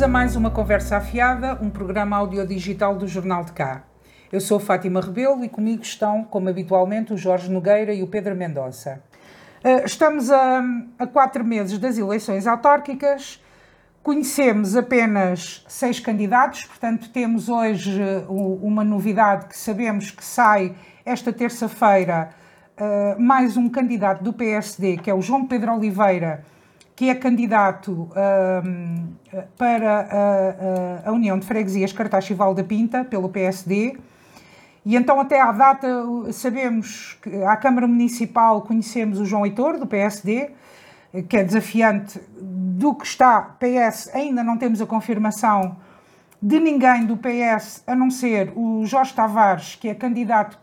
Bem-vindos a mais uma Conversa Afiada, um programa audiodigital do Jornal de Cá. Eu sou Fátima Rebelo e comigo estão, como habitualmente, o Jorge Nogueira e o Pedro Mendonça. Eh, estamos a, a quatro meses das eleições autárquicas, conhecemos apenas seis candidatos, portanto, temos hoje eh, uma novidade que sabemos que sai esta terça-feira uh, mais um candidato do PSD, que é o João Pedro Oliveira, que é candidato uh, para a, a, União de Freguesias Cartaxo e Val da Pinta, pelo PSD. E então, até à data, sabemos que à Câmara Municipal conhecemos o João Heitor, do PSD, que é desafiante do que está PS, ainda não temos a confirmação de ninguém do PS, a não ser o Jorge Tavares, que é candidato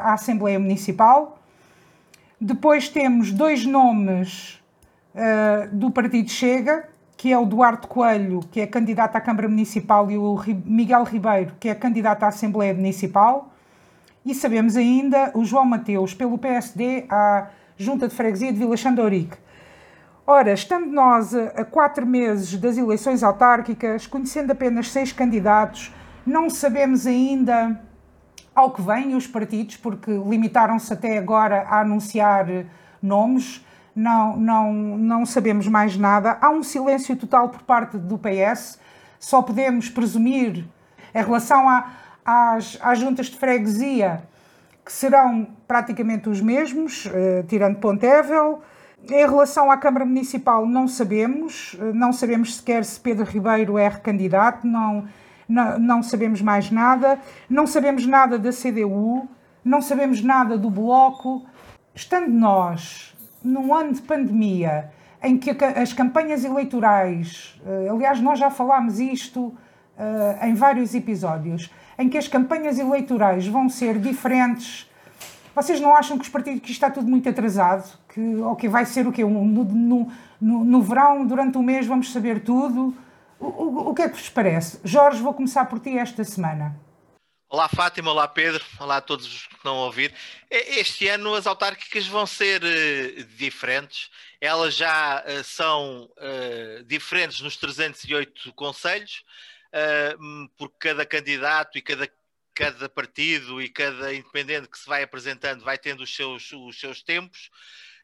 à Assembleia Municipal. Depois temos dois nomes uh, do Partido Chega, que é o Duarte Coelho, que é candidato à Câmara Municipal, e o Miguel Ribeiro, que é candidato à Assembleia Municipal. E sabemos ainda o João Mateus, pelo PSD, à Junta de Freguesia de Vila Xandaurique. Ora, estando nós a quatro meses das eleições autárquicas, conhecendo apenas seis candidatos, não sabemos ainda ao que vêm os partidos, porque limitaram-se até agora a anunciar nomes, não, não, não sabemos mais nada. Há um silêncio total por parte do PS, só podemos presumir em relação a, às, às juntas de freguesia, que serão praticamente os mesmos, eh, tirando Pontevel. Em relação à Câmara Municipal, não sabemos, eh, não sabemos sequer se Pedro Ribeiro é recandidato, não não, não sabemos mais nada, não sabemos nada da CDU, não sabemos nada do Bloco. Estando nós num ano de pandemia, em que as campanhas eleitorais, eh, aliás, nós já falámos isto eh, em vários episódios, em que as campanhas eleitorais vão ser diferentes. Vocês não acham que os partidos que está tudo muito atrasado? Que ok, vai ser o quê? No, no, no, no verão, durante um mês, vamos saber tudo. O, o, o que é que vos parece? Jorge, vou começar por ti esta semana. Olá Fátima, olá Pedro, olá a todos os que a ouvir. Este ano as autárquicas vão ser uh, diferentes. Elas já uh, são uh, diferentes nos 308 conselhos, porque cada candidato e cada, cada partido e cada independente que se vai apresentando vai tendo os seus, os seus tempos.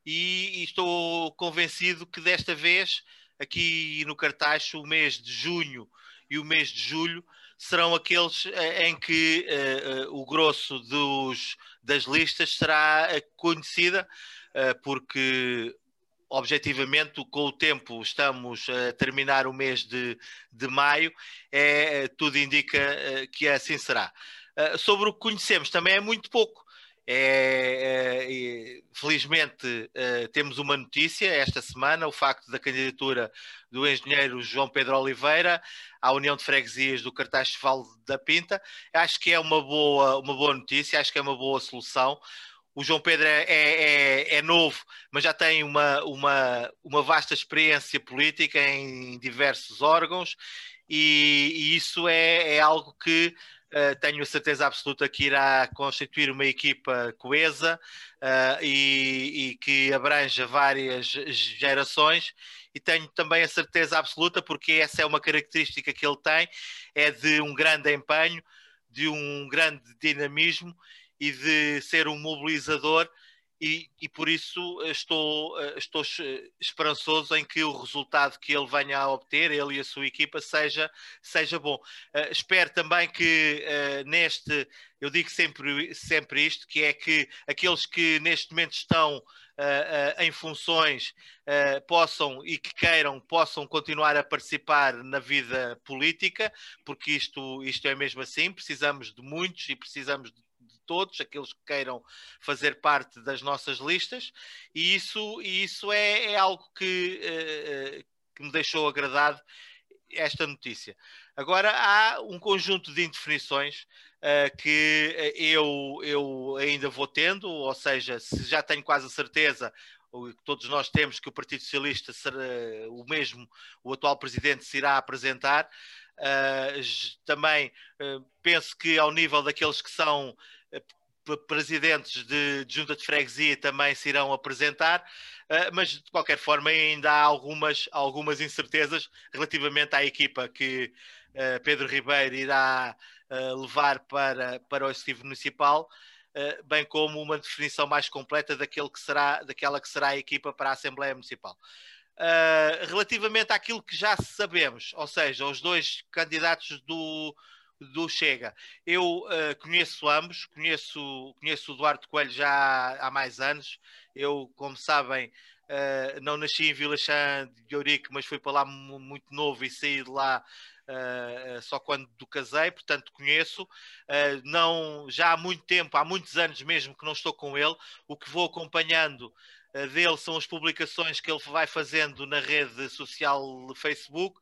E, e estou convencido que desta vez aqui no Cartacho, o mês de junho e o mês de julho serão aqueles eh, em que uh, uh, o grosso dos, das listas será conhecida, porque objetivamente com o tempo estamos a terminar o mês de, de maio, é, tudo indica que assim será. sobre o que conhecemos também é muito pouco. É, é, felizmente é, temos uma notícia esta semana, o facto da candidatura do engenheiro João Pedro Oliveira à União de Freguesias do Cartaz Val da Pinta. Acho que é uma boa, uma boa notícia, acho que é uma boa solução. O João Pedro é, é, é, é novo, mas já tem uma, uma, uma vasta experiência política em diversos órgãos, e, e isso é, é algo que tenho a certeza absoluta que irá constituir uma equipa coesa uh, e, e, que abranja várias gerações. E tenho também a certeza absoluta, porque essa é uma característica que ele tem, é de um grande empenho, de um grande dinamismo e de ser um mobilizador e, e, por isso eh, estou, eh, estou esperançoso em que o resultado que ele venha a obter, ele e a sua equipa, seja, seja bom. Uh, espero também que uh, neste, eu digo sempre, sempre isto, que é que aqueles que neste momento estão Uh, em funções possam e que queiram possam continuar a participar na vida política, porque isto, isto é mesmo assim, precisamos de muitos e precisamos de todos, aqueles que queiram fazer parte das nossas listas, e isso, e isso é, é algo que, uh, que me deixou agradado esta notícia. Agora há um conjunto de indefinições uh, que eu, eu ainda vou tendo, ou seja, se já tenho quase a certeza, todos nós temos que o Partido Socialista será o mesmo, o atual presidente se irá apresentar. Uh, também uh, penso que ao nível daqueles que são presidentes de, de junta de freguesia também se irão apresentar, uh, mas de qualquer forma ainda há algumas, algumas incertezas relativamente à equipa que uh, Pedro Ribeiro irá uh, levar para, para o Executivo Municipal. bem como uma definição mais completa daquele que será, daquela que será a equipa para a Assembleia Municipal. relativamente àquilo que já sabemos, ou seja, os dois candidatos do, do Chega. Eu uh, conheço ambos, conheço, conheço o Duarte Coelho já há, há mais anos. Eu, como sabem, uh, não nasci em Vila Chã de Ourique, mas fui para lá muito novo e saí de lá Uh, só quando do casei, portanto conheço. Não, já há muito tempo, há muitos anos mesmo que não estou com ele. O que vou acompanhando dele são as publicações que ele vai fazendo na rede social Facebook.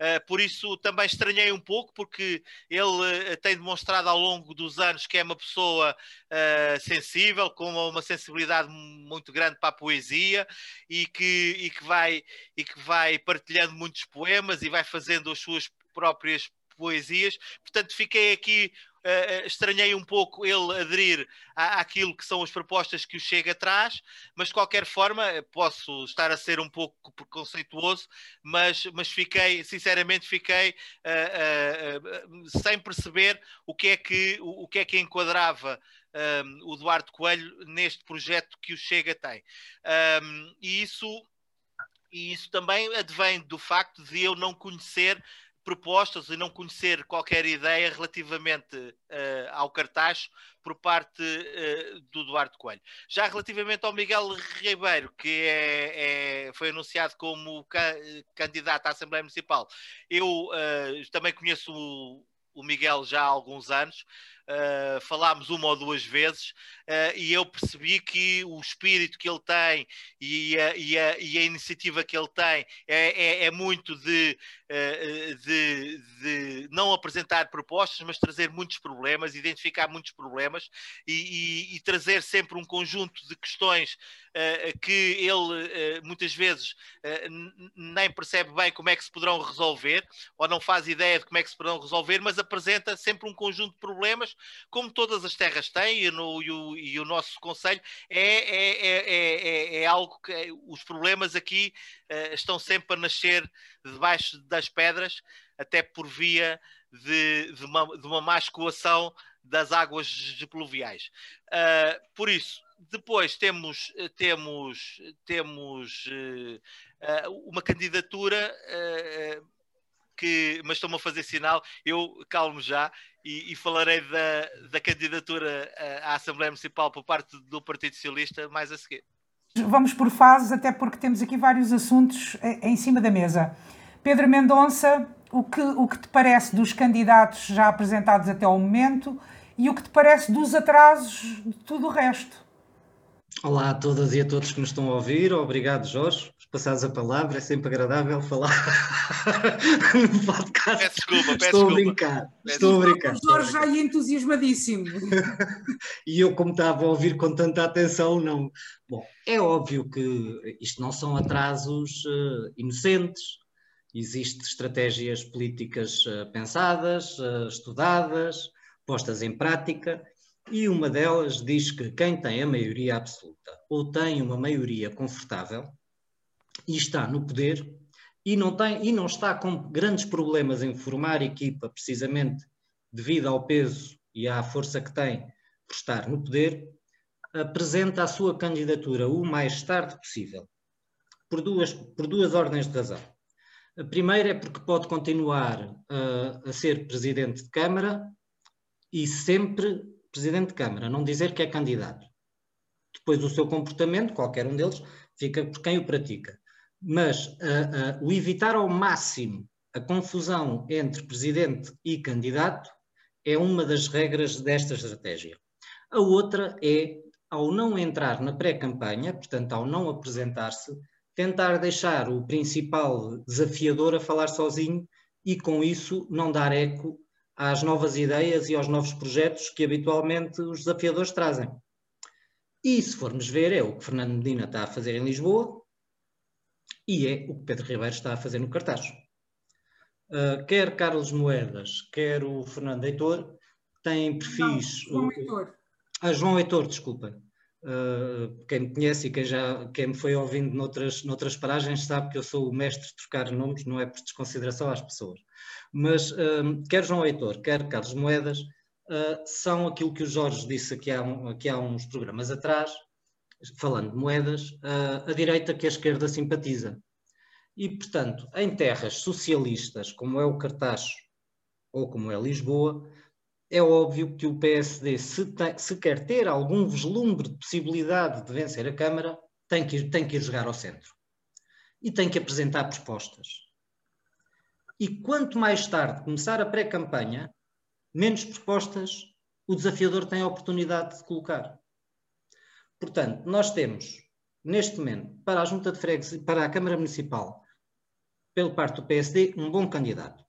Uh, por isso também estranhei um pouco, porque ele uh, tem demonstrado ao longo dos anos que é uma pessoa uh, sensível, com uma sensibilidade muito grande para a poesia e que, e, que vai, e que vai partilhando muitos poemas e vai fazendo as suas próprias poesias. Portanto, fiquei aqui Uh, estranhei um pouco ele aderir à, àquilo que são as propostas que o Chega traz, mas de qualquer forma posso estar a ser um pouco preconceituoso, mas, mas fiquei, sinceramente, fiquei uh, uh, sem perceber o que é que, o, o que, é que enquadrava um, o Eduardo Coelho neste projeto que o Chega tem. Um, e isso e isso também advém do facto de eu não conhecer propostas e não conhecer qualquer ideia relativamente uh, ao cartaz por parte uh, do Duarte Coelho. Já relativamente ao Miguel Ribeiro, que é, é, foi anunciado como ca candidato à Assembleia Municipal, eu uh, também conheço o, o Miguel já há alguns anos, uh, falámos uma ou duas vezes uh, e eu percebi que o espírito que ele tem e a, e a, e a iniciativa que ele tem é, é, é muito de, uh, de, de, não apresentar propostas, mas trazer muitos problemas, identificar muitos problemas e, e trazer sempre um conjunto de questões que ele muitas vezes nem percebe bem como é que se poderão resolver ou não faz ideia de como é que se poderão resolver, mas apresenta sempre um conjunto de problemas como todas as terras têm, e, no, e, o, e o, nosso Conselho, é, é, é, é, algo que os problemas aqui uh, estão sempre a nascer debaixo das pedras, até por via de, de, uma, de uma má escoação das águas pluviais. Uh, por isso, depois temos, temos, temos uh, uma candidatura que, mas estão-me a fazer sinal, eu calmo já e, e falarei da, da candidatura à Assembleia Municipal por parte do Partido Socialista mais a seguir. Vamos por fases, até porque temos aqui vários assuntos em cima da mesa. Pedro Mendonça, o que, o que te parece dos candidatos já apresentados até ao momento e o que te parece dos atrasos de tudo o resto? Olá a todas e a todos que nos estão a ouvir. Obrigado, Jorge passares a palavra, é sempre agradável falar no podcast. Peço desculpa, peço Estou desculpa. a brincar, estou a brincar. O Jorge já ia entusiasmadíssimo. e eu, como estava a ouvir com tanta atenção, não. Bom, é óbvio que isto não são atrasos uh, inocentes, existem estratégias políticas uh, pensadas, uh, estudadas, postas em prática. E uma delas diz que quem tem a maioria absoluta ou tem uma maioria confortável e está no poder e não, tem, e não está com grandes problemas em formar equipa, precisamente devido ao peso e à força que tem por estar no poder, apresenta a sua candidatura o mais tarde possível, por duas, por duas ordens de razão. A primeira é porque pode continuar uh, a ser presidente de Câmara e sempre presidente de Câmara, não dizer que é candidato. Depois o seu comportamento, qualquer um deles, fica por quem o pratica mas uh, uh, o evitar ao máximo a confusão entre presidente e candidato é uma das regras desta estratégia. A outra é, ao não entrar na pré-campanha, portanto, ao não apresentar-se, tentar deixar o principal desafiador a falar sozinho e, com isso, não dar eco às novas ideias e aos novos projetos que habitualmente os desafiadores trazem. E, se formos ver, é o que Fernando Medina está a fazer em Lisboa, e é o que Pedro Ribeiro está a fazer no cartaz. Uh, quer Carlos Moedas, quer o Fernando Heitor, têm perfis. Não, João Heitor. Ah, João Heitor, desculpa. Uh, quem me conhece e quem, já, quem me foi ouvindo noutras, noutras paragens sabe que eu sou o mestre de trocar nomes, não é por desconsideração às pessoas. Mas uh, quer João Heitor, quer Carlos Moedas, uh, são aquilo que o Jorge disse aqui há, aqui há uns programas atrás, falando de moedas, a direita que a esquerda simpatiza. E, portanto, em terras socialistas, como é o Cartaxo ou como é Lisboa, é óbvio que o PSD, se, tem, se, quer ter algum vislumbre de possibilidade de vencer a Câmara, tem que, ir, tem que ir jogar ao centro. E tem que apresentar propostas. E quanto mais tarde começar a pré-campanha, menos propostas o desafiador tem a oportunidade de colocar. Portanto, nós temos, neste momento, para a Junta de Freguesia, para a Câmara Municipal, pela parte do PSD, um bom candidato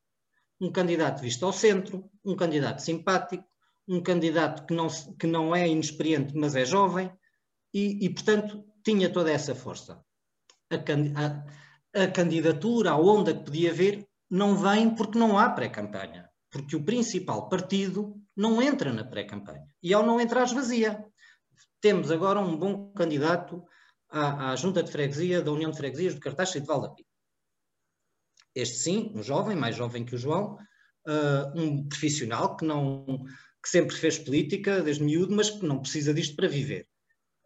um candidato visto ao centro, um candidato simpático, um candidato que não, que não é inexperiente, mas é jovem, e, e portanto tinha toda essa força. A, a, a, candidatura, a onda que podia haver, não vem porque não há pré-campanha, porque o principal partido não entra na pré-campanha. E ao não entrar, esvazia. Temos agora um bom candidato à, à Junta de Freguesia da União de Freguesias do Cartaz e de Valdapim. Este sim, um jovem, mais jovem que o João, uh, um profissional que, não, que sempre fez política desde miúdo, mas que não precisa disto para viver.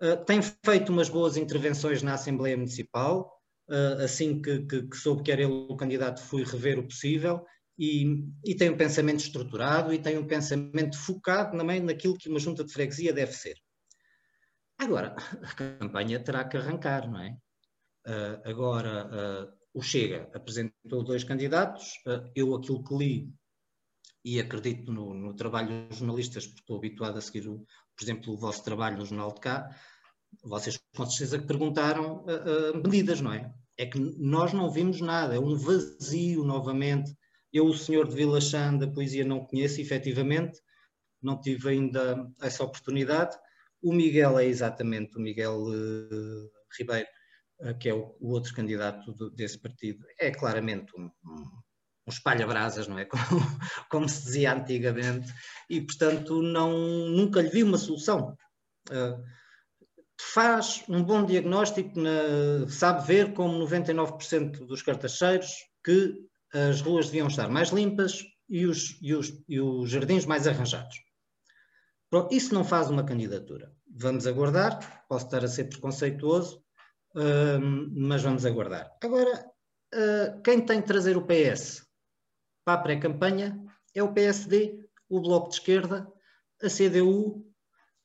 Uh, tem feito umas boas intervenções na Assembleia Municipal, uh, assim que, que, que, soube que era ele o candidato, fui rever o possível, e, e, tem um pensamento estruturado e tem um pensamento focado também naquilo que uma junta de freguesia deve ser. Agora, a campanha terá que arrancar, não é? Uh, agora, uh, o Chega apresentou dois candidatos. Eh, eu, aquilo que li, e acredito no, no, trabalho dos jornalistas, porque estou habituado a seguir, o, por exemplo, o vosso trabalho no Jornal de Cá, vocês com certeza que perguntaram uh, uh, medidas, não é? É que nós não vimos nada, é um vazio novamente. Eu, o senhor de Vila Chã, da poesia, não conheço, efetivamente, não tive ainda essa oportunidade. O Miguel é exatamente o Miguel uh, Ribeiro, eh, que é o, o outro candidato do, desse partido, é claramente um, um, um espalha-brasas, não é? Como, como, se dizia antigamente, e portanto não, nunca lhe vi uma solução. Uh, faz um bom diagnóstico, na, sabe ver como 99% dos cartacheiros que as ruas deviam estar mais limpas e os, e os, e os jardins mais arranjados. Isso não faz uma candidatura. Vamos aguardar, posso estar a ser preconceituoso, mas vamos aguardar. Agora, uh, quem tem que trazer o PS para a pré-campanha é o PSD, o Bloco de Esquerda, a CDU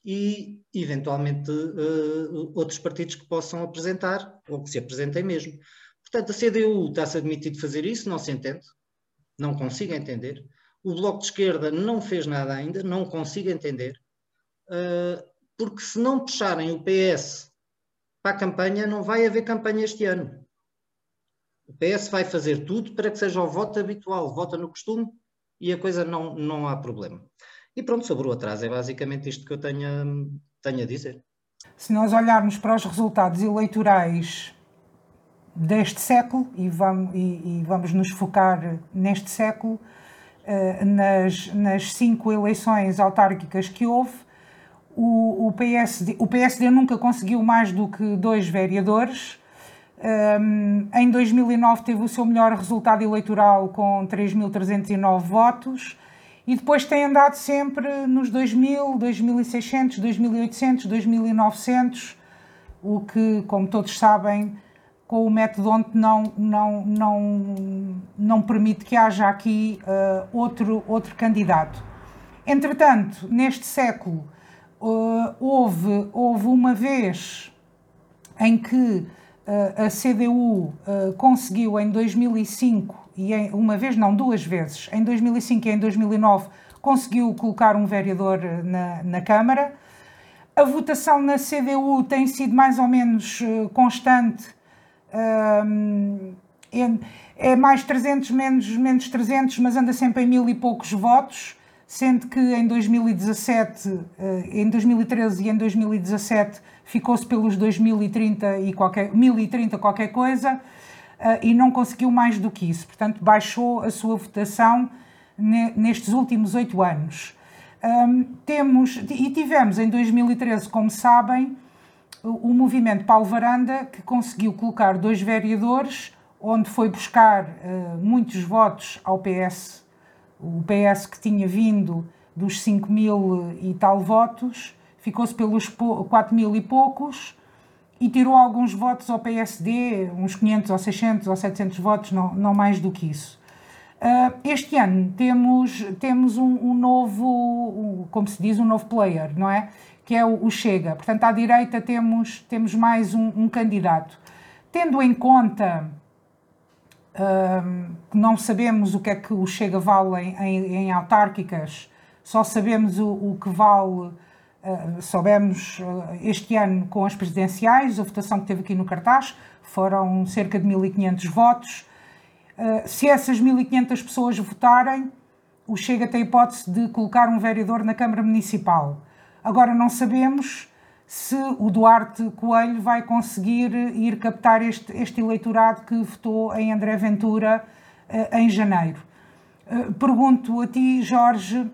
e, eventualmente, uh, outros partidos que possam apresentar ou que se apresentem mesmo. Portanto, a CDU está-se admitido fazer isso, não se entende, não consigo entender. O Bloco de Esquerda não fez nada ainda, não consigo entender, uh, porque se não puxarem o PS para a campanha, não vai haver campanha este ano. O PS vai fazer tudo para que seja o voto habitual, vota no costume e a coisa não, não há problema. E pronto, sobre o atraso, é basicamente isto que eu tenho, tenho a dizer. Se nós olharmos para os resultados eleitorais deste século, e vamos, e, e vamos nos focar neste século, uh, nas, nas cinco eleições autárquicas que houve, o, o, PSD, o PSD nunca conseguiu mais do que dois vereadores. Um, em 2009 teve o seu melhor resultado eleitoral com 3.309 votos e depois tem andado sempre nos 2.000, 2.600, 2.800, 2.900, o que, como todos sabem, com o método onde não, não, não, não permite que haja aqui uh, outro, outro candidato. Entretanto, neste século, uh, houve, houve uma vez em que uh, a CDU uh, eh, conseguiu em 2005, e em, uma vez não, duas vezes, em 2005 e em 2009, conseguiu colocar um vereador na, na Câmara. A votação na CDU tem sido mais ou menos constante. É mais 300, menos, menos 300, mas anda sempre em mil e poucos votos sendo que em 2017, eh, em 2013 e em 2017 ficou-se pelos 2030 e qualquer, 1030 qualquer coisa eh, e não conseguiu mais do que isso. Portanto, baixou a sua votação nestes últimos oito anos. Temos, e tivemos em 2013, como sabem, o, o movimento Paulo Varanda, que conseguiu colocar dois vereadores, onde foi buscar uh, muitos votos ao PS, o PS que tinha vindo dos 5 mil e tal votos, ficou-se pelos 4 mil e poucos, e tirou alguns votos ao PSD, uns 500 ou 600 ou 700 votos, não, não mais do que isso. Uh, este ano temos, temos um, um novo, como se diz, um novo player, não é? Que é o, o Chega. Portanto, à direita temos, temos mais um, um candidato. Tendo em conta que não sabemos o que é que o Chega vale em, em, em autárquicas, só sabemos o, o que vale Uh, soubemos uh, este ano com as presidenciais, a votação que teve aqui no cartaz, foram cerca de 1.500 votos. Uh, se essas 1.500 pessoas votarem, o Chega tem hipótese de colocar um vereador na Câmara Municipal. Agora não sabemos se o Duarte Coelho vai conseguir ir captar este, este eleitorado que votou em André Ventura em janeiro. pergunto a ti, Jorge,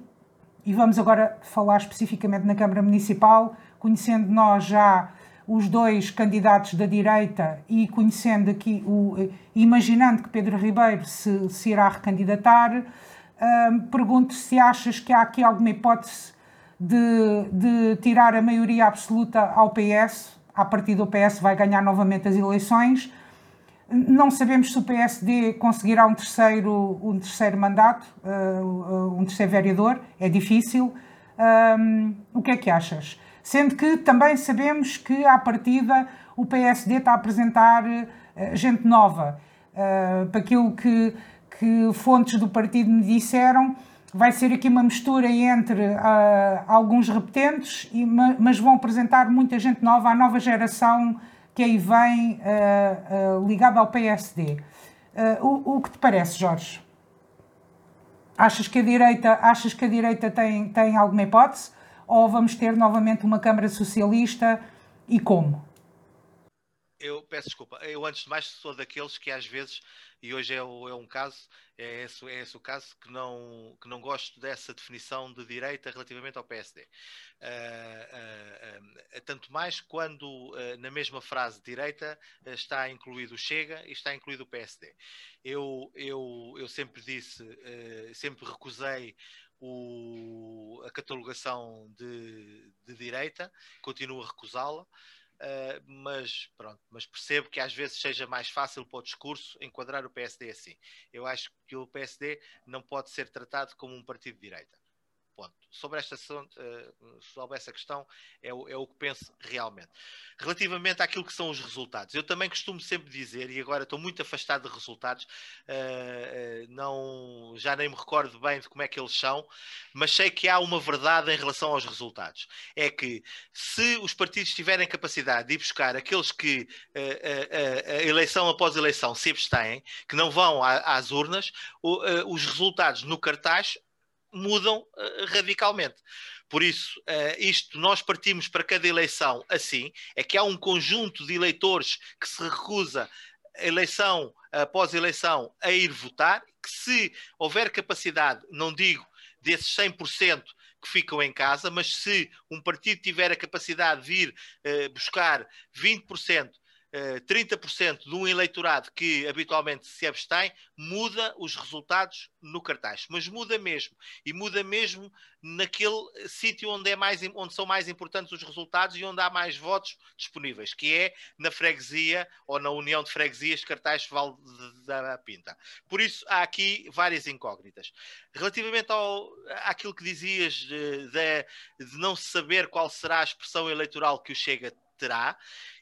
e vamos agora falar especificamente na Câmara Municipal, conhecendo nós já os dois candidatos da direita e conhecendo aqui, o, imaginando que Pedro Ribeiro se, se irá recandidatar, pergunto se achas que há aqui alguma hipótese de, de tirar a maioria absoluta ao PS, a partir do PS vai ganhar novamente as eleições, não sabemos se o PSD conseguirá um terceiro, um terceiro mandato, uh, um terceiro vereador, é difícil. Um, o que é que achas? Sendo que também sabemos que, à partida, o PSD está a apresentar uh, gente nova. Uh, para aquilo que, que fontes do partido me disseram, vai ser aqui uma mistura entre uh, alguns repetentes, e, mas vão apresentar muita gente nova, a nova geração que aí vem uh, uh, ligado ao PSD. O, o, que te parece, Jorge? Achas que a direita, achas que a direita tem, tem alguma hipótese? Ou vamos ter novamente uma Câmara Socialista e como? Eu peço desculpa, eu antes de mais sou daqueles que às vezes e hoje é, é, um caso, é esse, é esse o caso, que não, que não gosto dessa definição de direita relativamente ao PSD. Uh, uh, uh, tanto mais quando na mesma frase direita está incluído o Chega e está incluído o PSD. Eu, eu, eu sempre disse, sempre recusei o, a catalogação de, de direita, continuo a recusá-la. Uh, mas pronto, mas percebo que às vezes seja mais fácil para o discurso enquadrar o PSD assim. Eu acho que o PSD não pode ser tratado como um partido de direita. Ponto. Sobre esta sobre essa questão é o, é o que penso realmente. Relativamente àquilo que são os resultados, eu também costumo sempre dizer, e agora estou muito afastado de resultados, uh, uh, não, já nem me recordo bem de como é que eles são, mas sei que há uma verdade em relação aos resultados. É que se os partidos tiverem capacidade de ir buscar aqueles que eleição após eleição se abstêm, que não vão às urnas, os resultados no cartaz mudam uh, radicalmente. Por isso, uh, isto nós partimos para cada eleição assim, é que há um conjunto de eleitores que se recusa eleição após eleição a ir votar, que se houver capacidade, não digo desses 100% que ficam em casa, mas se um partido tiver a capacidade de vir uh, buscar 20% 30% de um eleitorado que habitualmente se abstém, muda os resultados no cartaz. Mas muda mesmo. E muda mesmo naquele sítio onde, é mais, onde são mais importantes os resultados e onde há mais votos disponíveis, que é na freguesia ou na união de freguesias cartaz Val da Pinta. Por isso, há aqui várias incógnitas. Relativamente ao, àquilo que dizias de, de, de não saber qual será a expressão eleitoral que o Chega terá.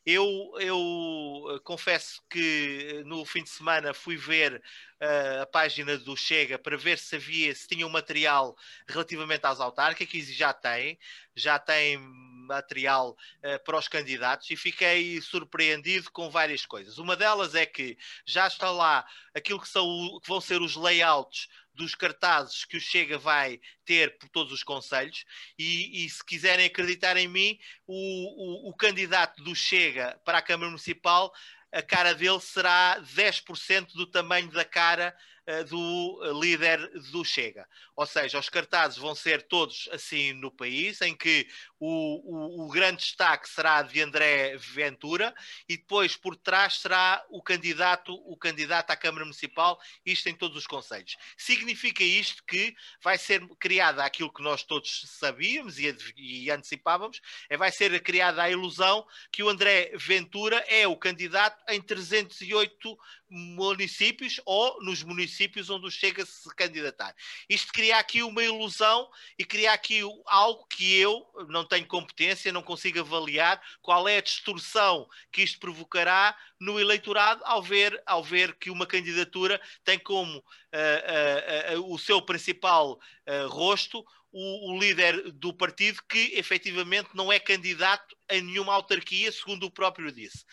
Eu, eu eh, confesso que eh, no fim de semana fui ver uh, a página do Chega para ver se havia, se tinha um material relativamente às autárquicas e já tem, já tem material uh, para os candidatos e fiquei surpreendido com várias coisas. Uma delas é que já está lá aquilo que, são, que vão ser os layouts dos cartazes que o Chega vai ter por todos os conselhos e, e se quiserem acreditar em mim, o, o, o, candidato do Chega para a Câmara Municipal, a cara dele será 10% do tamanho da cara uh, do líder do Chega. Ou seja, os cartazes vão ser todos assim no país, em que o, o, o, grande destaque será de André Ventura e depois por trás será o candidato, o candidato à Câmara Municipal, isto em todos os conselhos. Significa isto que vai ser criada aquilo que nós todos sabíamos e, e antecipávamos, é vai ser criada a ilusão que o André Ventura é o candidato em 308 municípios ou nos municípios onde o Chega se candidatar. Isto cria aqui uma ilusão e cria aqui algo que eu não tenho competência, não consigo avaliar qual é a distorção que isto provocará no eleitorado ao ver, ao ver que uma candidatura tem como uh, uh, uh, o seu principal rosto o, o, líder do partido que efetivamente não é candidato a nenhuma autarquia, segundo o próprio disse.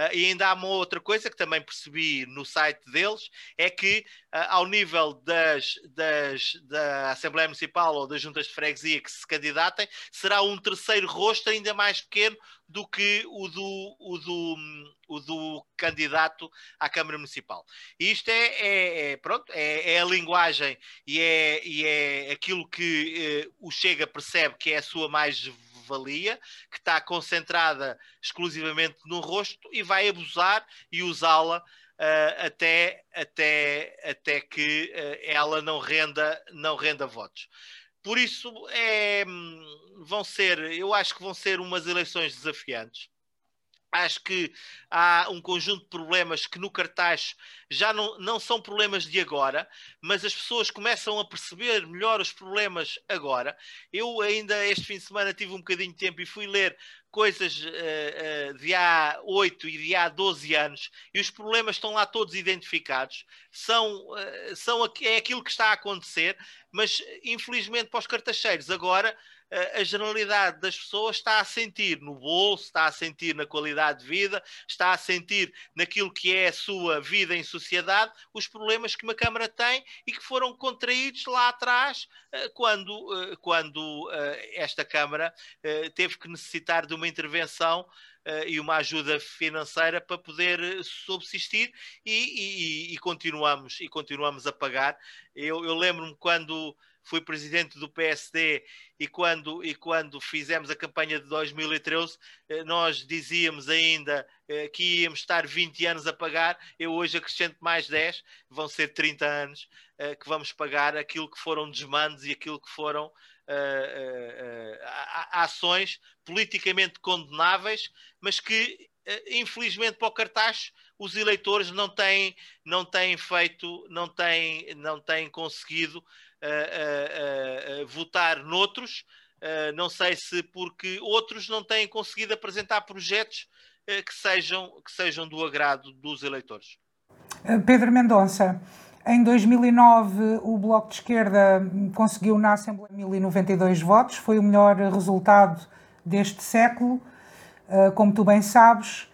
Uh, e ainda há uma outra coisa que também percebi no site deles, é que uh, ao nível das, das, da Assembleia Municipal ou das juntas de freguesia que se candidatem, será um terceiro rosto ainda mais pequeno do que o do, o do, o do candidato à Câmara Municipal. E isto é, é, é pronto, é, é, a linguagem e é, e é aquilo que eh, o Chega percebe que é a sua mais valia, que está concentrada exclusivamente no rosto e vai abusar e usá-la uh, até, até, até que uh, ela não renda, não renda votos. Por isso, é, vão ser, eu acho que vão ser umas eleições desafiantes. Acho que há um conjunto de problemas que no cartaz já não, não são problemas de agora, mas as pessoas começam a perceber melhor os problemas agora. Eu ainda este fim de semana tive um bocadinho de tempo e fui ler coisas uh, uh, de há 8 e de há 12 anos e os problemas estão lá todos identificados. São, uh, são é aquilo que está a acontecer, mas infelizmente para os cartacheiros agora a generalidade das pessoas está a sentir no bolso, está a sentir na qualidade de vida, está a sentir naquilo que é a sua vida em sociedade, os problemas que uma Câmara tem e que foram contraídos lá atrás, eh, quando, eh, quando eh, esta Câmara teve que necessitar de uma intervenção e uma ajuda financeira para poder subsistir e, e, e continuamos e continuamos a pagar. Eu, eu lembro-me quando fui presidente do PSD e quando, e quando fizemos a campanha de 2013, eh, nós dizíamos ainda eh, que íamos estar 20 anos a pagar, eu hoje acrescento mais 10, vão ser 30 anos eh, que vamos pagar aquilo que foram desmandos e aquilo que foram ações politicamente condenáveis, mas que infelizmente para o cartaz os eleitores não têm, não têm feito, não têm, não têm conseguido votar noutros, não sei se porque outros não têm conseguido apresentar projetos que, sejam, que sejam do agrado dos eleitores. Pedro Mendonça, em 2009 o Bloco de Esquerda conseguiu na Assembleia 1092 votos, foi o melhor resultado deste século, como tu bem sabes.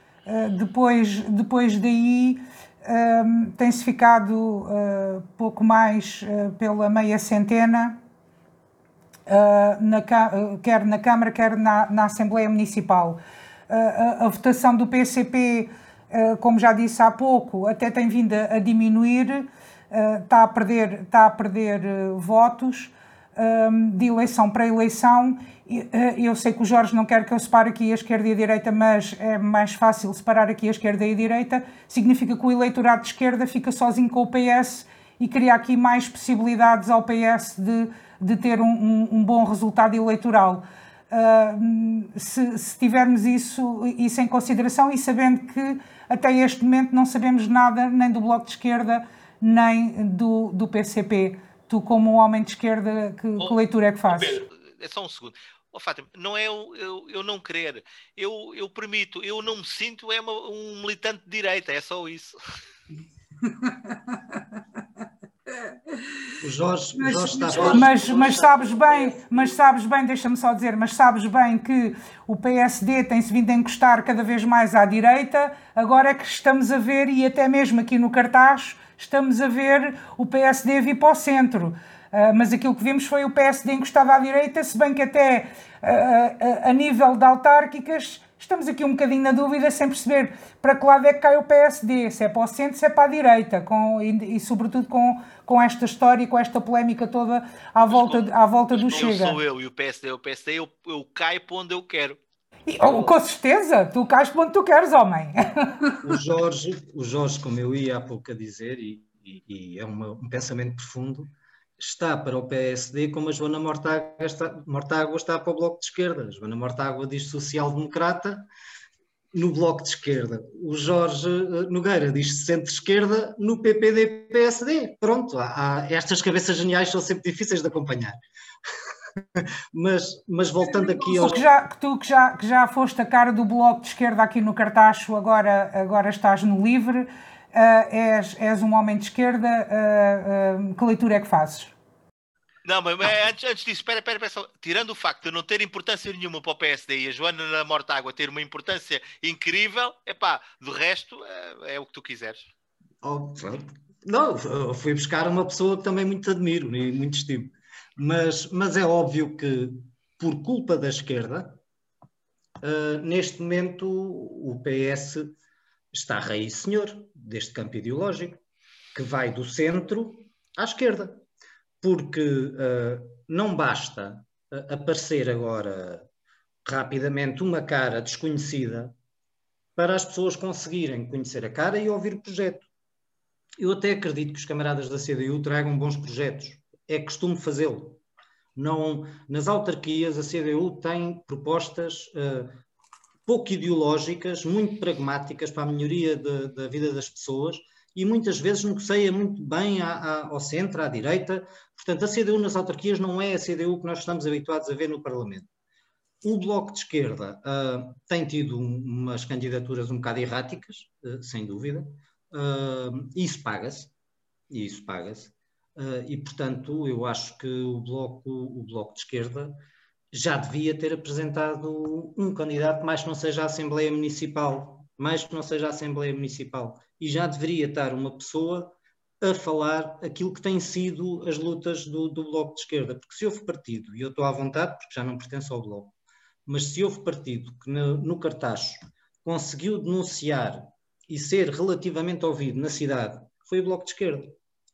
Depois, depois daí um, tem-se ficado uh, pouco mais uh, pela meia centena, uh, na, quer na Câmara, quer na, na Assembleia Municipal. A, a, votação do PCP, como já disse há pouco, até tem vindo a, a diminuir, está a perder, está a perder votos de eleição para eleição. Eh, eu sei que o Jorge não quer que eu separe aqui a esquerda e a direita, mas é mais fácil separar aqui a esquerda e a direita. Significa que o eleitorado de esquerda fica sozinho com o PS e cria aqui mais possibilidades ao PS de, de ter um, um, um bom resultado eleitoral. Uh, se, se, tivermos isso, isso em consideração e sabendo que até este momento não sabemos nada nem do Bloco de Esquerda nem do, do PCP. Tu, como um homem de esquerda, que, oh, que leitura é que fazes? Pedro, é só um segundo. Oh, Fátima, não é eu, eu, eu, não querer, eu, eu permito, eu não me sinto é uma, um militante de direita, é só isso. O Jorge, mas, Jorge está mas, mas, mas sabes bem, mas sabes bem, deixa-me só dizer, mas sabes bem que o PSD tem-se vindo a encostar cada vez mais à direita, agora é que estamos a ver, e até mesmo aqui no cartaz, estamos a ver o PSD vir para o centro. Uh, mas aquilo que vimos foi o PSD encostado à direita, se bem que até uh, uh, a nível de autárquicas estamos aqui um bocadinho na dúvida sem perceber para que lado é que cai o PSD, se é para o centro, se é para a direita, com, e, e sobretudo com, com esta história, com esta polémica toda à volta, como, à volta do Chega. Eu sou eu e o PSD, o PSD, eu, eu caio para onde eu quero. E, oh, com certeza, tu cais para onde tu queres, homem. O Jorge, o Jorge, como eu ia há pouco a dizer, e, e, e é uma, um pensamento profundo, está para o PSD como a Joana Mortágua está, Mortágua está para o Bloco de Esquerda. A Joana Mortágua diz social-democrata no Bloco de Esquerda. O Jorge eh, Nogueira diz centro-esquerda no PPD-PSD. Pronto, há, há, estas cabeças geniais são sempre difíceis de acompanhar. mas, mas voltando aqui aos... Que, já, que tu que já, que já foste a cara do Bloco de Esquerda aqui no Cartacho, agora, agora estás no Livre és, és um homem de esquerda, uh, uh, que leitura é que fazes? Não, mas, mas antes, antes, disso, espera, espera, espera, tirando o facto de não ter importância nenhuma para o PSD e a Joana na Mortágua ter uma importância incrível, é pá, do resto é, é, o que tu quiseres. Oh, não, fui buscar uma pessoa que também muito admiro e muito estimo. Mas, mas é óbvio que, por culpa da esquerda, uh, neste momento o PS está rei e senhor deste campo ideológico, que vai do centro à esquerda. Porque uh, não basta uh, aparecer agora rapidamente uma cara desconhecida para as pessoas conseguirem conhecer a cara e ouvir o projeto. Eu até acredito que os camaradas da CDU tragam bons projetos. É costume fazê-lo. Não, nas autarquias, a CDU tem propostas uh, pouco ideológicas, muito pragmáticas para a melhoria de, da vida das pessoas e muitas vezes negocia muito bem à, à, ao centro, à direita. Portanto, a CDU nas autarquias não é a CDU que nós estamos habituados a ver no Parlamento. O Bloco de Esquerda uh, tem tido umas candidaturas um bocado erráticas, uh, sem dúvida, uh, isso paga-se. Isso paga-se. e, portanto, eu acho que o Bloco, o bloco de Esquerda já devia ter apresentado um candidato, mais que não seja a Assembleia Municipal, mais que não seja a Assembleia Municipal, e já deveria estar uma pessoa a falar aquilo que tem sido as lutas do, do Bloco de Esquerda, porque se houve partido, e eu estou à vontade porque já não pertenço ao Bloco, mas se houve partido que no, no cartaz conseguiu denunciar e ser relativamente ouvido na cidade, foi o Bloco de Esquerda.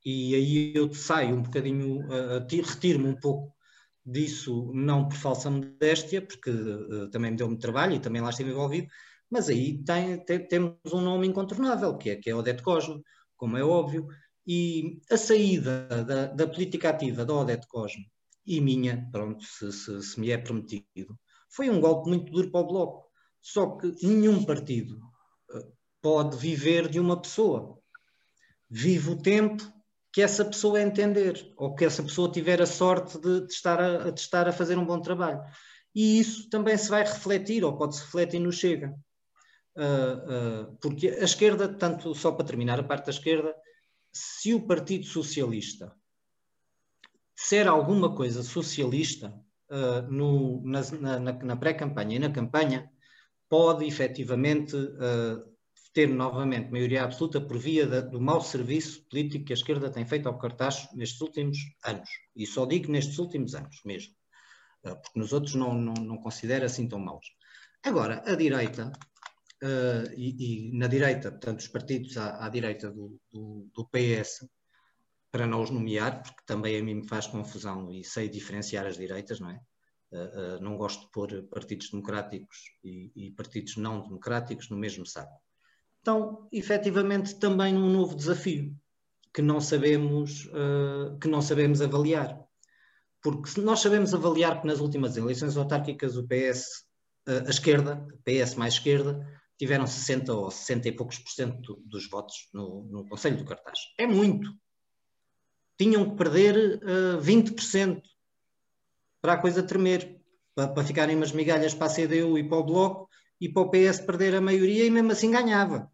E aí eu saio um bocadinho, uh, retiro-me um pouco disso não por falsa modéstia, porque uh, também me deu muito trabalho e também lá estive envolvido, mas aí tem, tem, temos um nome incontornável, que é, que é Odete Cosme, como é óbvio, e a saída da, da política ativa da Odete Cosme e minha, pronto, se, se, se, me é prometido, foi um golpe muito duro para o Bloco. Só que nenhum partido uh, pode viver de uma pessoa. Vive o tempo que essa pessoa entender, ou que essa pessoa tiver a sorte de, de estar, a, de estar a fazer um bom trabalho. E isso também se vai refletir, ou pode-se refletir no Chega. Uh, uh, porque a esquerda, tanto só para terminar a parte da esquerda, se o Partido Socialista disser alguma coisa socialista uh, no, na, na, na pré-campanha e na campanha, pode efetivamente ter novamente maioria absoluta por via da, do mau serviço político que a esquerda tem feito ao cartaz nestes últimos anos. E só digo nestes últimos anos mesmo, eh, porque nos outros não, não, não considero assim tão maus. Agora, a direita, uh, e, e, na direita, portanto, os partidos à, à direita do, do, do, PS, para não os nomear, porque também a mim me faz confusão e sei diferenciar as direitas, não é? Uh, uh, não gosto de pôr partidos democráticos e, e partidos não democráticos no mesmo saco estão efetivamente também num novo desafio que não sabemos, uh, que não sabemos avaliar. Porque nós sabemos avaliar que nas últimas eleições autárquicas o PS, uh, eh, a esquerda, PS mais esquerda, tiveram 60 ou 60 e poucos por cento dos votos no, no Conselho do Cartaz. É muito. Tinham que perder uh, eh, 20% para a coisa tremer, para, para ficarem umas migalhas para a CDU e para o Bloco e para o PS perder a maioria e mesmo assim ganhava.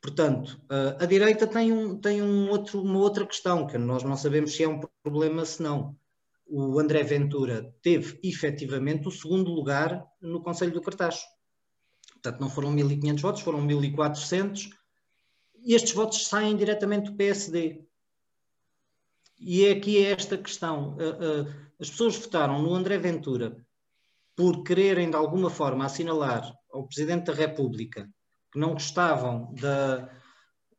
Portanto, a direita tem, um, tem um outro, uma outra questão, que nós não sabemos se é um problema, se não. O André Ventura teve efetivamente o segundo lugar no Conselho do Cartacho. Portanto, não foram 1.500 votos, foram 1.400. E estes votos saem diretamente do PSD. E é aqui esta questão. As pessoas votaram no André Ventura por quererem de alguma forma assinalar ao Presidente da República que não gostavam da,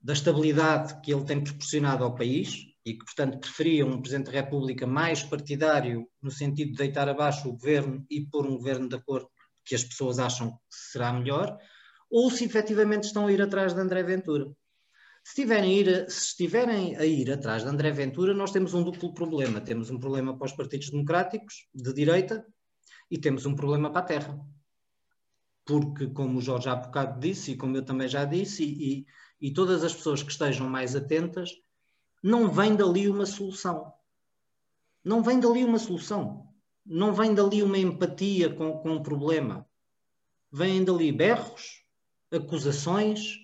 da estabilidade que ele tem proporcionado ao país e que, portanto, preferiam um Presidente da República mais partidário, no sentido de deitar abaixo o governo e pôr um governo de acordo que as pessoas acham que será melhor, ou se efetivamente estão a ir atrás de André Ventura. Se estiverem, a ir, se estiverem a ir atrás de André Ventura, nós temos um duplo problema. Temos um problema para os partidos democráticos, de direita, e temos um problema para a terra. Porque, como o Jorge há bocado disse, e como eu também já disse, e, e todas as pessoas que estejam mais atentas, não vem dali uma solução. Não vem dali uma solução. Não vem dali uma empatia com, com o problema. Vêm dali berros, acusações,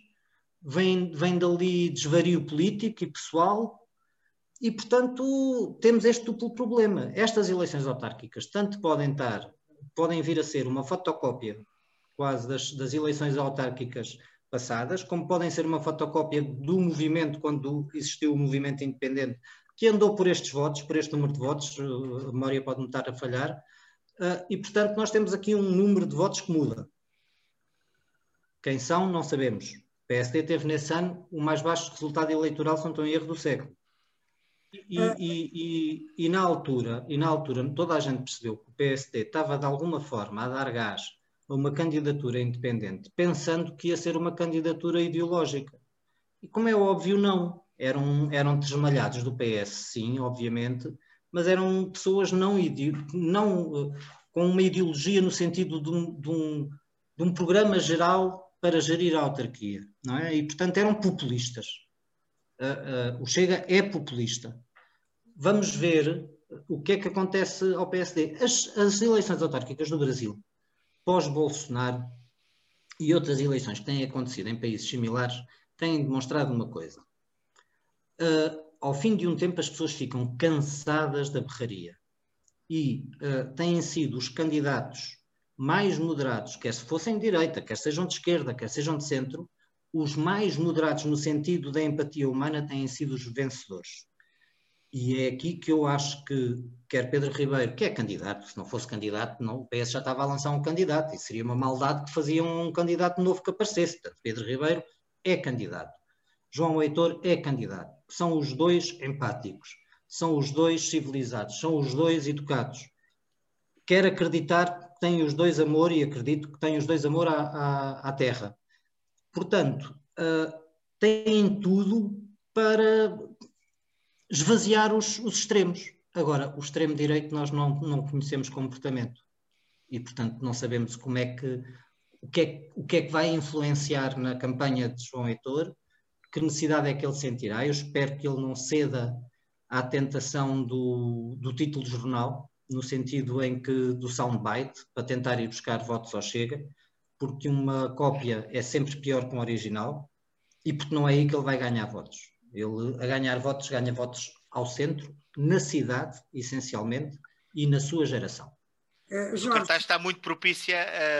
vem, vem dali desvario político e pessoal, e portanto temos este duplo problema. Estas eleições autárquicas tanto podem estar, podem vir a ser uma fotocópia quase das, das eleições autárquicas passadas, como podem ser uma fotocópia do movimento quando existiu o movimento independente, que andou por estes votos, por este número de votos, a memória pode me estar a falhar, uh, e portanto nós temos aqui um número de votos que muda. Quem são, não sabemos. O PSD teve nesse ano o mais baixo resultado eleitoral, se não estou em erro, do século. E, e, e, e, na altura, e na altura toda a gente percebeu que o PSD estava de alguma forma a dar gás a uma candidatura independente, pensando que ia ser uma candidatura ideológica. E como é óbvio, não. Eram, eram desmalhados do PS, sim, obviamente, mas eram pessoas não, não com uma ideologia no sentido de um, de, um, de um programa geral para gerir a autarquia, não é? E, portanto, eram populistas. Uh, uh, o Chega é populista. Vamos ver o que é que acontece ao PSD. As, as eleições autárquicas no Brasil pós-Bolsonaro e outras eleições que têm acontecido em países similares têm demonstrado uma coisa. Uh, ao fim de um tempo, as pessoas ficam cansadas da berraria e uh, têm sido os candidatos mais moderados, quer se fossem de direita, quer sejam de esquerda, quer sejam de centro, os mais moderados no sentido da empatia humana têm sido os vencedores. E é aqui que eu acho que quer Pedro Ribeiro, que é candidato, se não fosse candidato, não, o PS já estava a lançar um candidato, e seria uma maldade que faziam um candidato novo que aparecesse. Portanto, Pedro Ribeiro é candidato. João Heitor é candidato. São os dois empáticos, são os dois civilizados, são os dois educados. Quero acreditar que têm os dois amor e acredito que têm os dois amor à, à, à terra. Portanto, uh, têm tudo para esvaziar os, os extremos. Agora, o extremo direito nós não, não conhecemos comportamento e, portanto, não sabemos como é que o que é, o que é que vai influenciar na campanha de João Heitor, que necessidade é que ele sentirá. Eu espero que ele não ceda à tentação do, do título de jornal, no sentido em que do soundbite, para tentar ir buscar votos ao Chega, porque uma cópia é sempre pior que um original e porque não é aí que ele vai ganhar votos. Ele, a ganhar votos, ganha votos ao centro, na cidade, essencialmente, e na sua geração. Uh, o cartaz está muito propício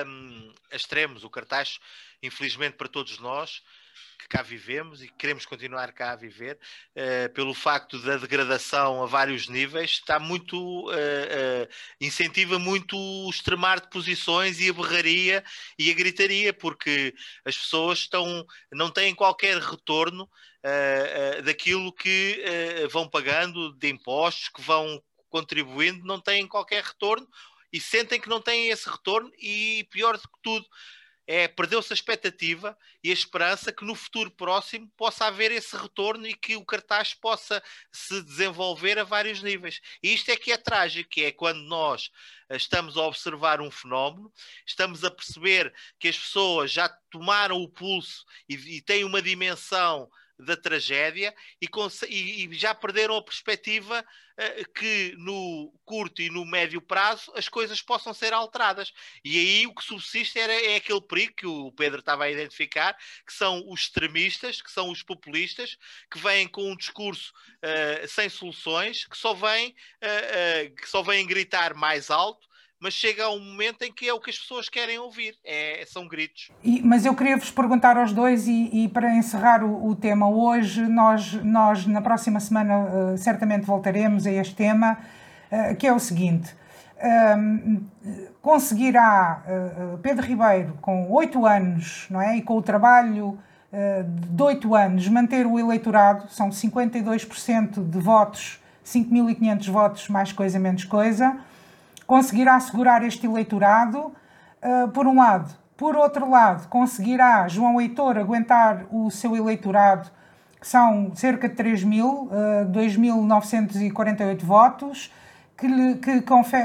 um, a extremos. O cartaz, infelizmente para todos nós, que cá vivemos e que queremos continuar cá a viver, uh, pelo facto da degradação a vários níveis, está muito uh, uh, incentiva muito o extremar de posições e a berraria e a gritaria, porque as pessoas estão, não têm qualquer retorno daquilo que vão pagando de impostos, que vão contribuindo, não têm qualquer retorno e sentem que não têm esse retorno e pior do que tudo é perdeu-se a expectativa e a esperança que no futuro próximo possa haver esse retorno e que o cartaz possa se desenvolver a vários níveis. E isto é que é trágico, é quando nós eh, estamos a observar um fenómeno, estamos a perceber que as pessoas já tomaram o pulso e, e têm uma dimensão da tragédia e, e, já perderam a perspectiva uh, que no curto e no médio prazo as coisas possam ser alteradas. E aí o que subsiste era, é aquele perigo que o Pedro estava a identificar, que são os extremistas, que são os populistas, que vêm com um discurso uh, sem soluções, que só vêm, uh, que só vêm gritar mais alto mas chega um momento em que é o que as pessoas querem ouvir, é, são gritos. E, mas eu queria vos perguntar aos dois, e, e para encerrar o, o, tema hoje, nós, nós na próxima semana uh, certamente voltaremos a este tema, uh, que é o seguinte. um, conseguirá uh, Pedro Ribeiro, com oito anos, não é? E com o trabalho de oito anos, manter o eleitorado, são 52% de votos, 5.500 votos, mais coisa, menos coisa, conseguirá assegurar este eleitorado, uh, por um lado. Por outro lado, conseguirá João Heitor aguentar o seu eleitorado, que são cerca de 3 mil, 2.948 votos, que, lhe, que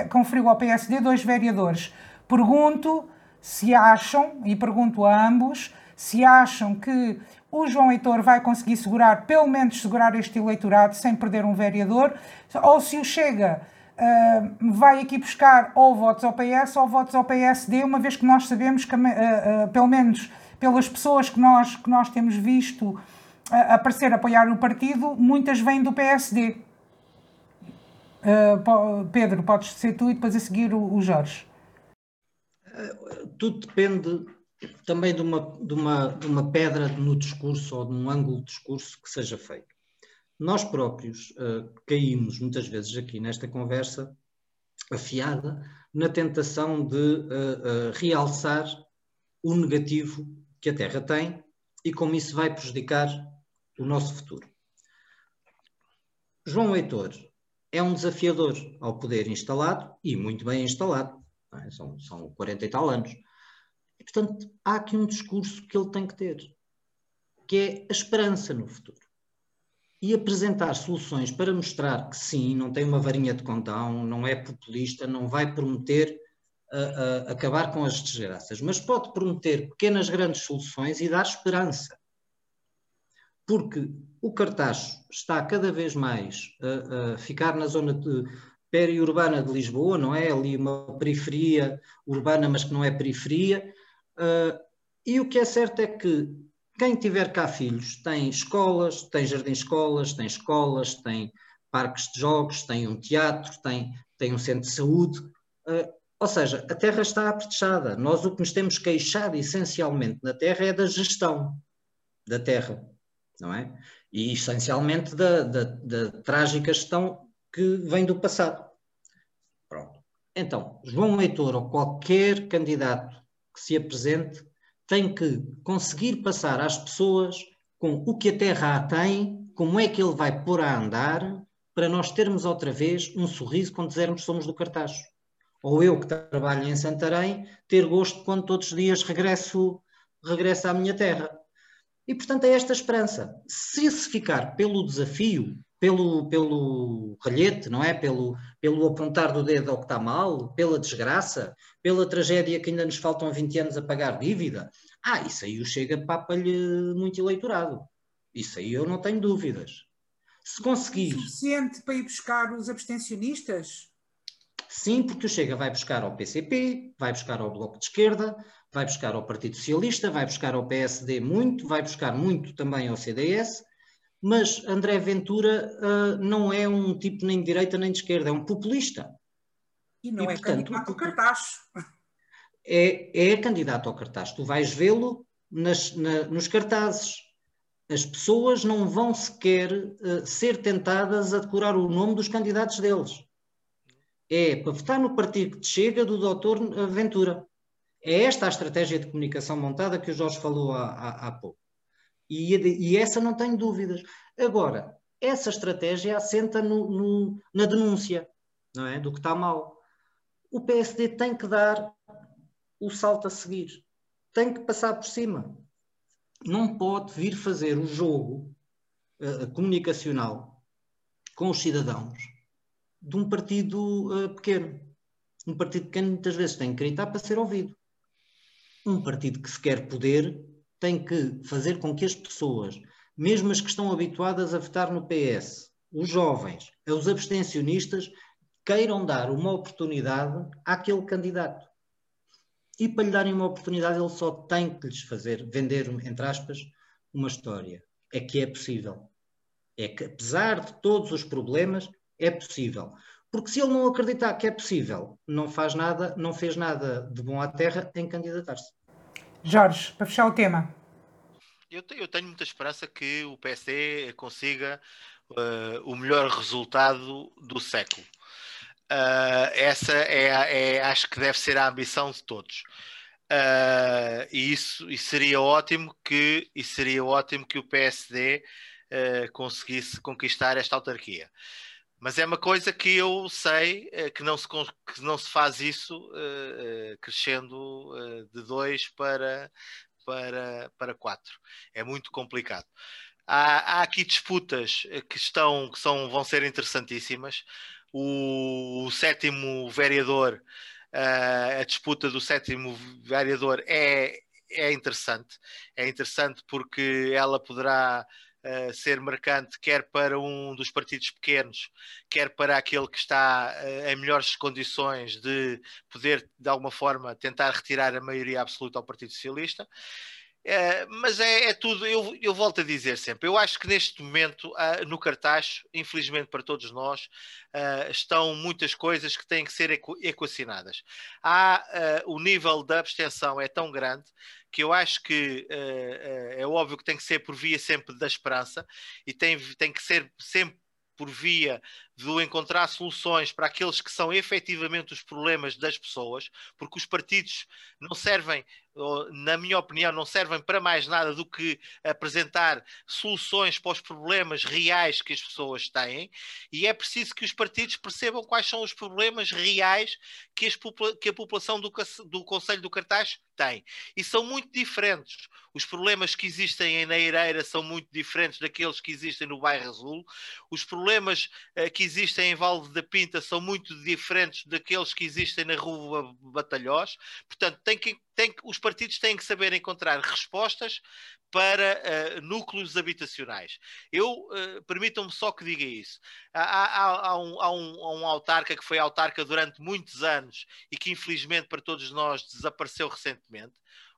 conferiu ao PSD dois vereadores. Pergunto se acham, e pergunto a ambos, se acham que o João Heitor vai conseguir segurar, pelo menos segurar este eleitorado sem perder um vereador, ou se o Chega vai aqui buscar ou votos ao PS ou votos ao PSD, uma vez que nós sabemos que, uh, uh, pelo menos pelas pessoas que nós, que nós temos visto aparecer apoiar o partido, muitas vêm do PSD. Uh, Pedro, podes ser tu e depois a seguir o, o Jorge. Uh, tudo depende também de uma, de, uma, de uma pedra no discurso ou de um ângulo de discurso que seja feito. Nós próprios uh, caímos muitas vezes aqui nesta conversa afiada na tentação de realçar o negativo que a Terra tem e como isso vai prejudicar o nosso futuro. João Heitor é um desafiador ao poder instalado e muito bem instalado. É? São, são 40 e tal anos. E, portanto, há aqui um discurso que ele tem que ter, que é a esperança no futuro. E apresentar soluções para mostrar que sim, não tem uma varinha de condão, não é populista, não vai prometer uh, uh, acabar com as desgraças, mas pode prometer pequenas, grandes soluções e dar esperança porque o Cartacho está cada vez mais a, a ficar na zona de, periurbana de Lisboa, não é? Ali uma periferia urbana, mas que não é periferia. Uh, e o que é certo é que quem tiver cá filhos tem escolas, tem jardim-escolas, tem escolas, tem parques de jogos, tem um teatro, tem, tem um centro de saúde. Uh, ou seja, a terra está apertechada. Nós o que nos temos queixado essencialmente na terra é da gestão da terra não é? E essencialmente da, da, da trágica gestão que vem do passado. Pronto. Então, João Heitor ou qualquer candidato que se apresente tem que conseguir passar às pessoas com o que a Terra tem, como é que ele vai pôr a andar, para nós termos outra vez um sorriso quando dizermos somos do Cartacho. Ou eu que trabalho em Santarém, ter gosto quando todos os dias regresso, regresso à minha terra. E, portanto, é esta esperança. Se se ficar pelo desafio, pelo, pelo ralhete, não é? Pelo, pelo apontar do dedo ao que está mal, pela desgraça, pela tragédia que ainda nos faltam 20 anos a pagar dívida, ah, isso aí o Chega papa-lhe muito eleitorado. Isso aí eu não tenho dúvidas. Se conseguir. Suficiente para ir buscar os abstencionistas? Sim, porque o Chega vai buscar ao PCP, vai buscar ao Bloco de Esquerda, vai buscar ao Partido Socialista, vai buscar ao PSD muito, vai buscar muito também ao CDS, mas André Ventura uh, não é um tipo nem de direita nem de esquerda, é um populista. E não e, é portanto, candidato ao cartaz. É, é candidato ao cartaz. Tu vais vê-lo na, nos cartazes. As pessoas não vão sequer uh, ser tentadas a decorar o nome dos candidatos deles. É para votar no partido que chega do doutor Ventura. É esta a estratégia de comunicação montada que o Jorge falou há, há, há pouco. E, e, essa não tenho dúvidas. Agora, essa estratégia assenta no, no, na denúncia não é? do que está mal. O PSD tem que dar o salto a seguir. Tem que passar por cima. Não pode vir fazer o jogo uh, comunicacional com os cidadãos de um partido uh, pequeno. Um partido pequeno muitas vezes tem que gritar para ser ouvido um partido que se quer poder tem que fazer com que as pessoas, mesmo as que estão habituadas a votar no PS, os jovens, os abstencionistas, queiram dar uma oportunidade àquele candidato. E para lhe darem uma oportunidade, ele só tem que lhes fazer, vender, entre aspas, uma história. É que é possível. É que, apesar de todos os problemas, é possível. Porque se ele não acreditar que é possível, não faz nada, não fez nada de bom à terra em candidatar-se. Jorge, para fechar o tema. Eu, eu tenho muita esperança que o PSD consiga uh, o melhor resultado do século. Uh, essa é, é, acho que deve ser a ambição de todos. Uh, e isso e seria ótimo que e seria ótimo que o PSD conseguisse conquistar esta autarquia. Mas é uma coisa que eu sei que não se, que não se faz isso crescendo de 2 para, para, para 4. É muito complicado. Há, há, aqui disputas que estão que são, vão ser interessantíssimas o, o sétimo vereador, uh, a disputa do sétimo vereador é, é interessante. É interessante porque ela poderá uh, ser marcante quer para um dos partidos pequenos, quer para aquele que está uh, em melhores condições de poder, de alguma forma, tentar retirar a maioria absoluta ao Partido Socialista. É, mas é, é, tudo, eu, eu, volto a dizer sempre, eu acho que neste momento uh, no cartaz, infelizmente para todos nós, uh, estão muitas coisas que têm que ser equ equacionadas. Há uh, o nível da abstenção é tão grande que eu acho que é óbvio que tem que ser por via sempre da esperança e tem, tem que ser sempre por via do encontrar soluções para aqueles que são efetivamente os problemas das pessoas, porque os partidos não servem, na minha opinião, não servem para mais nada do que apresentar soluções para os problemas reais que as pessoas têm, e é preciso que os partidos percebam quais são os problemas reais que, as, que a população do, do Conselho do Cartaz tem. E são muito diferentes. Os problemas que existem em Neireira são muito diferentes daqueles que existem no bairro Azul. Os problemas uh, que existem em Valde da Pinta são muito diferentes daqueles que existem na Rua Batalhós. Portanto, tem que, tem que, os partidos têm que saber encontrar respostas para uh, núcleos habitacionais. Eu, uh, permitam-me só que diga isso. Há, há, há, um, há, um, há um autarca que foi autarca durante muitos anos e que infelizmente para todos nós desapareceu recentemente,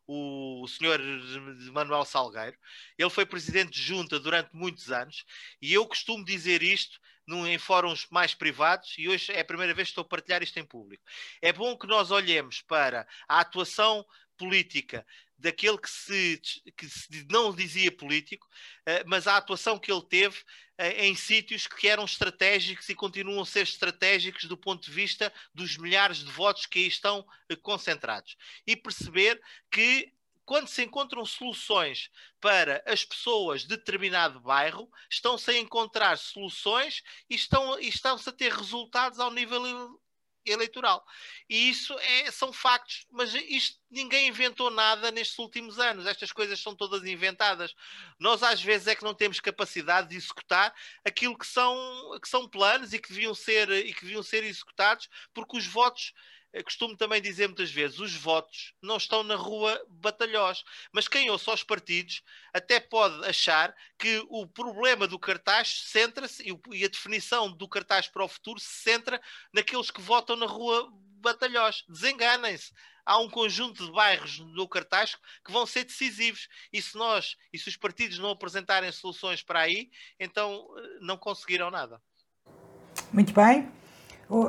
o senhor Manuel Salgueiro. Ele foi presidente de junta durante muitos anos e eu costumo dizer isto num, em fóruns mais privados e hoje é a primeira vez que estou a partilhar isto em público. É bom que nós olhemos para a atuação política daquele que se, que se não dizia político, eh, mas a atuação que ele teve eh, em sítios que eram estratégicos e continuam a ser estratégicos do ponto de vista dos milhares de votos que aí estão eh, concentrados. E perceber que quando se encontram soluções para as pessoas de determinado bairro, estão-se a encontrar soluções e estão, estão-se a ter resultados ao nível eleitoral. E isso é, são factos, mas isto ninguém inventou nada nestes últimos anos. Estas coisas são todas inventadas. Nós às vezes é que não temos capacidade de executar aquilo que são, que são planos e que deviam ser e que deviam ser executados, porque os votos costumo também dizer muitas vezes, os votos não estão na rua batalhós. Mas quem ouça os partidos até pode achar que o problema do cartaz centra-se e a definição do cartaz para o futuro se centra naqueles que votam na rua batalhós. Desenganem-se. Há um conjunto de bairros no cartaz que vão ser decisivos. E se nós, e se os partidos não apresentarem soluções para aí, então eh, não conseguiram nada. Muito bem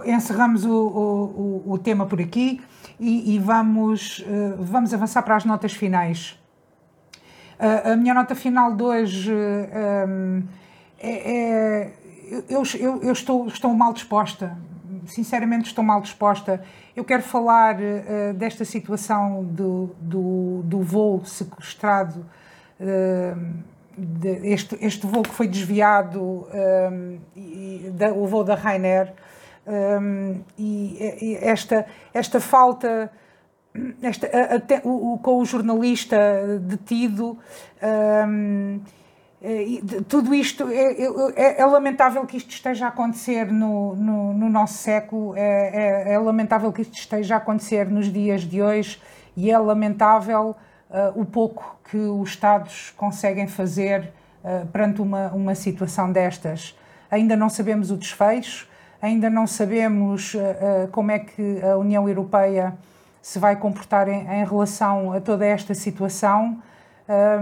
encerramos o, o, o, tema por aqui e, e vamos, uh, vamos avançar para as notas finais. Uh, a minha nota final de hoje um, é, é. eu, eu, eu estou, estou mal disposta, sinceramente estou mal disposta. Eu quero falar uh, desta situação do, do, do voo sequestrado, de, este, este voo que foi desviado, um, e, da, o voo da Rainer um, e, esta, esta falta esta, até, o, o, com o jornalista detido um, tudo isto é, é, é, lamentável que isto esteja a acontecer no, no, no nosso século é, é, é, lamentável que isto esteja a acontecer nos dias de hoje e é lamentável uh, o pouco que os Estados conseguem fazer uh, perante uma, uma situação destas. Ainda não sabemos o desfecho Ainda não sabemos uh, uh, como é que a União Europeia se vai comportar em, em relação a toda esta situação. É,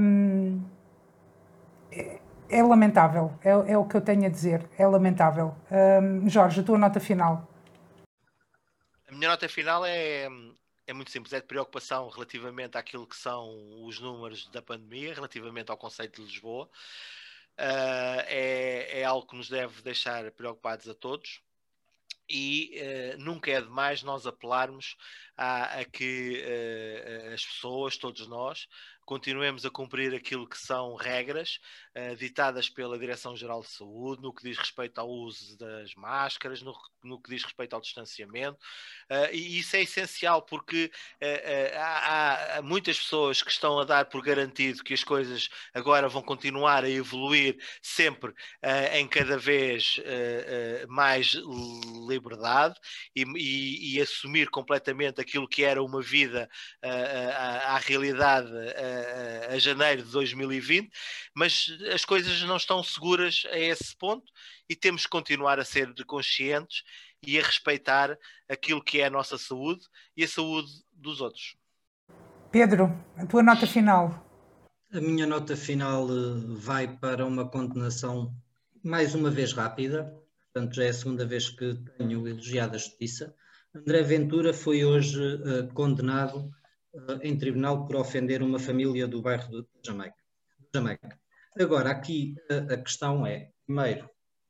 é, lamentável, é, é, o que eu tenho a dizer, é lamentável. Um, Jorge, a tua nota final. A minha nota final é, é muito simples, é de preocupação relativamente àquilo que são os números da pandemia, relativamente ao conceito de Lisboa. Uh, é, é algo que nos deve deixar preocupados a todos. E uh, nunca é demais nós apelarmos a, a que uh, as pessoas, todos nós, continuemos a cumprir aquilo que são regras uh, ditadas pela Direção-Geral de Saúde, no que diz respeito ao uso das máscaras, no, no que diz respeito ao distanciamento, uh, e isso é essencial porque uh, há, há, muitas pessoas que estão a dar por garantido que as coisas agora vão continuar a evoluir sempre em cada vez mais liberdade e, e, e, assumir completamente aquilo que era uma vida à realidade a, janeiro de 2020, mas as coisas não estão seguras a esse ponto e temos que continuar a ser conscientes e a respeitar aquilo que é a nossa saúde e a saúde dos outros. Pedro, a tua nota final. A minha nota final eh, vai para uma condenação mais uma vez rápida, portanto já é a segunda vez que tenho elogiado a justiça. André Ventura foi hoje uh, condenado em tribunal por ofender uma família do bairro de Jamaica. Jamaica. Agora, aqui a, a questão é, primeiro,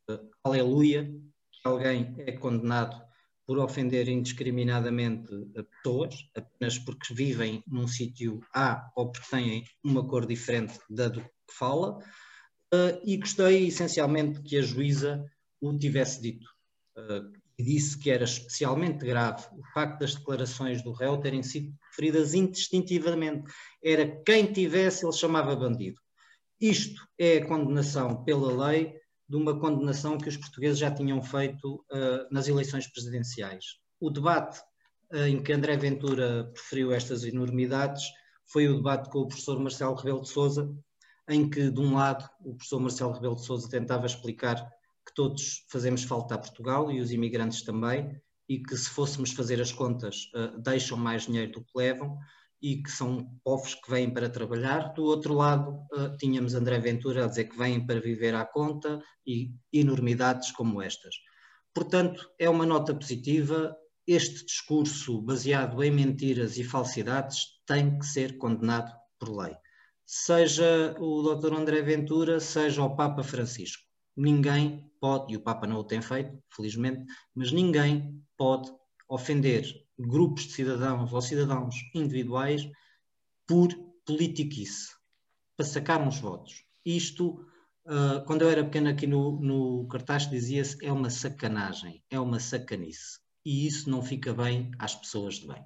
uh, aleluia, que alguém é condenado por ofender indiscriminadamente pessoas, apenas porque vivem num sítio A ou porque têm uma cor diferente da do que fala, e gostei essencialmente que a juíza o tivesse dito. E disse que era especialmente grave o facto das declarações do réu terem sido referidas indistintivamente. Era quem tivesse, ele chamava bandido. Isto é a condenação pela lei de uma condenação que os portugueses já tinham feito uh, nas eleições presidenciais. O debate uh, em que André Ventura preferiu estas enormidades foi o debate com o professor Marcelo Rebelo de Sousa, em que, de um lado, o professor Marcelo Rebelo de Sousa tentava explicar que todos fazemos falta a Portugal e os imigrantes também, e que se fôssemos fazer as contas uh, deixam mais dinheiro do que levam e que são povos que vêm para trabalhar. Do outro lado, uh, tínhamos André Ventura a dizer que vêm para viver à conta e enormidades como estas. Portanto, é uma nota positiva. Este discurso baseado em mentiras e falsidades tem que ser condenado por lei. Seja o Dr. André Ventura, seja o Papa Francisco ninguém pode, e o Papa não o tem feito, felizmente, mas ninguém pode ofender grupos de cidadãos ou cidadãos individuais por politiquice, para sacar uns votos. Isto, uh, quando eu era pequeno aqui no, no cartaz dizia-se é uma sacanagem, é uma sacanice. E isso não fica bem às pessoas de bem.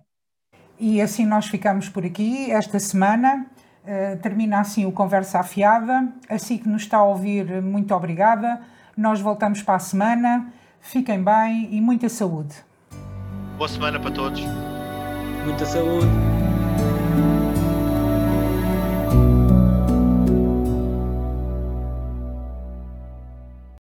E assim nós ficamos por aqui esta semana. Eh, termina assim o Conversa Afiada. Assim que nos está a ouvir, muito obrigada. Nós voltamos para a semana. Fiquem bem e muita saúde. Boa semana para todos. Muita saúde.